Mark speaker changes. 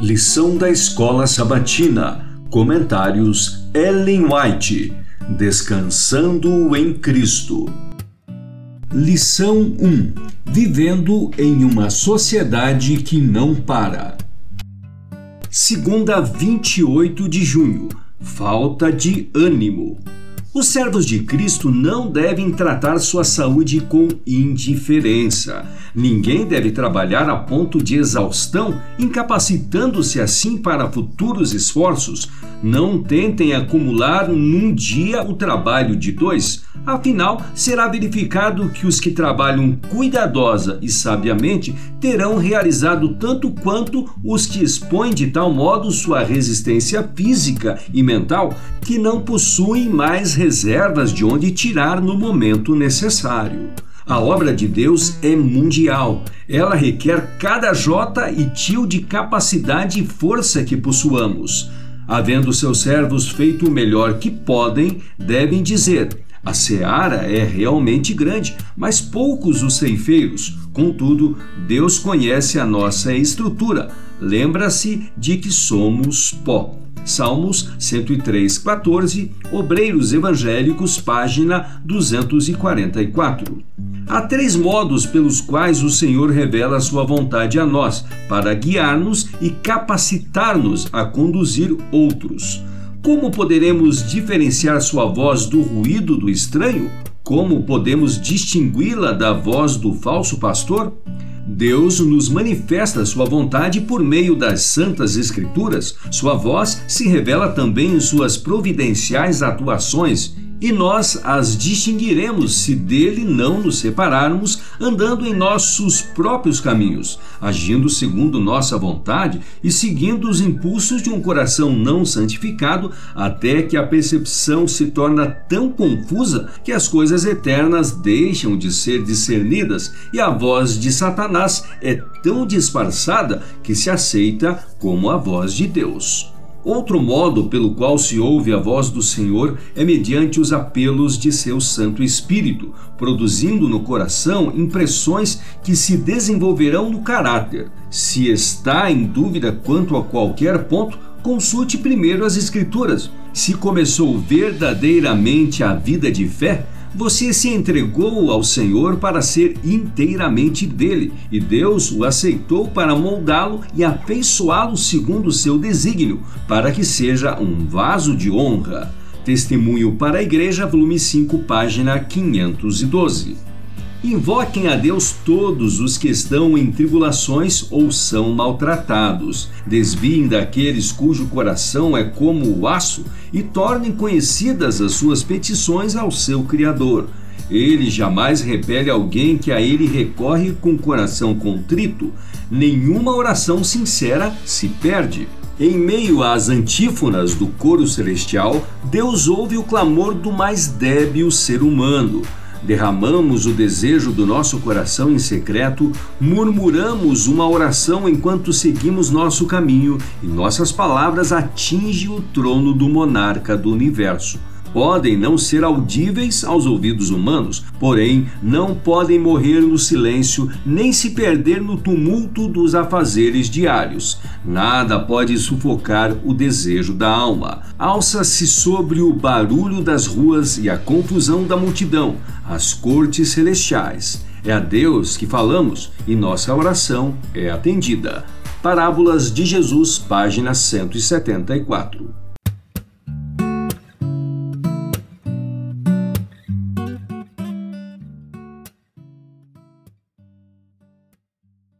Speaker 1: Lição da Escola Sabatina. Comentários Ellen White. Descansando em Cristo. Lição 1. Vivendo em uma sociedade que não para. Segunda, 28 de junho. Falta de ânimo. Os servos de Cristo não devem tratar sua saúde com indiferença. Ninguém deve trabalhar a ponto de exaustão, incapacitando-se assim para futuros esforços. Não tentem acumular num dia o trabalho de dois. Afinal, será verificado que os que trabalham cuidadosa e sabiamente terão realizado tanto quanto os que expõem de tal modo sua resistência física e mental que não possuem mais reservas de onde tirar no momento necessário. A obra de Deus é mundial. Ela requer cada jota e tio de capacidade e força que possuamos. Havendo seus servos feito o melhor que podem, devem dizer: a seara é realmente grande, mas poucos os ceifeiros. Contudo, Deus conhece a nossa estrutura. Lembra-se de que somos pó. Salmos 103, 14, Obreiros Evangélicos, página 244. Há três modos pelos quais o Senhor revela sua vontade a nós, para guiar-nos e capacitar-nos a conduzir outros. Como poderemos diferenciar sua voz do ruído do estranho? Como podemos distingui-la da voz do falso pastor? Deus nos manifesta sua vontade por meio das santas escrituras. Sua voz se revela também em suas providenciais atuações e nós as distinguiremos se dele não nos separarmos, andando em nossos próprios caminhos, agindo segundo nossa vontade e seguindo os impulsos de um coração não santificado, até que a percepção se torna tão confusa que as coisas eternas deixam de ser discernidas e a voz de Satanás é tão disfarçada que se aceita como a voz de Deus. Outro modo pelo qual se ouve a voz do Senhor é mediante os apelos de seu Santo Espírito, produzindo no coração impressões que se desenvolverão no caráter. Se está em dúvida quanto a qualquer ponto, consulte primeiro as Escrituras. Se começou verdadeiramente a vida de fé, você se entregou ao Senhor para ser inteiramente dele, e Deus o aceitou para moldá-lo e afeiçoá-lo segundo o seu desígnio, para que seja um vaso de honra. Testemunho para a Igreja, volume 5, página 512. Invoquem a Deus todos os que estão em tribulações ou são maltratados. Desviem daqueles cujo coração é como o aço e tornem conhecidas as suas petições ao seu Criador. Ele jamais repele alguém que a ele recorre com coração contrito. Nenhuma oração sincera se perde. Em meio às antífonas do coro celestial, Deus ouve o clamor do mais débil ser humano derramamos o desejo do nosso coração em secreto, murmuramos uma oração enquanto seguimos nosso caminho e nossas palavras atingem o trono do monarca do universo podem não ser audíveis aos ouvidos humanos, porém não podem morrer no silêncio nem se perder no tumulto dos afazeres diários. Nada pode sufocar o desejo da alma. Alça-se sobre o barulho das ruas e a confusão da multidão, as cortes celestiais. É a Deus que falamos e nossa oração é atendida. Parábolas de Jesus, página 174.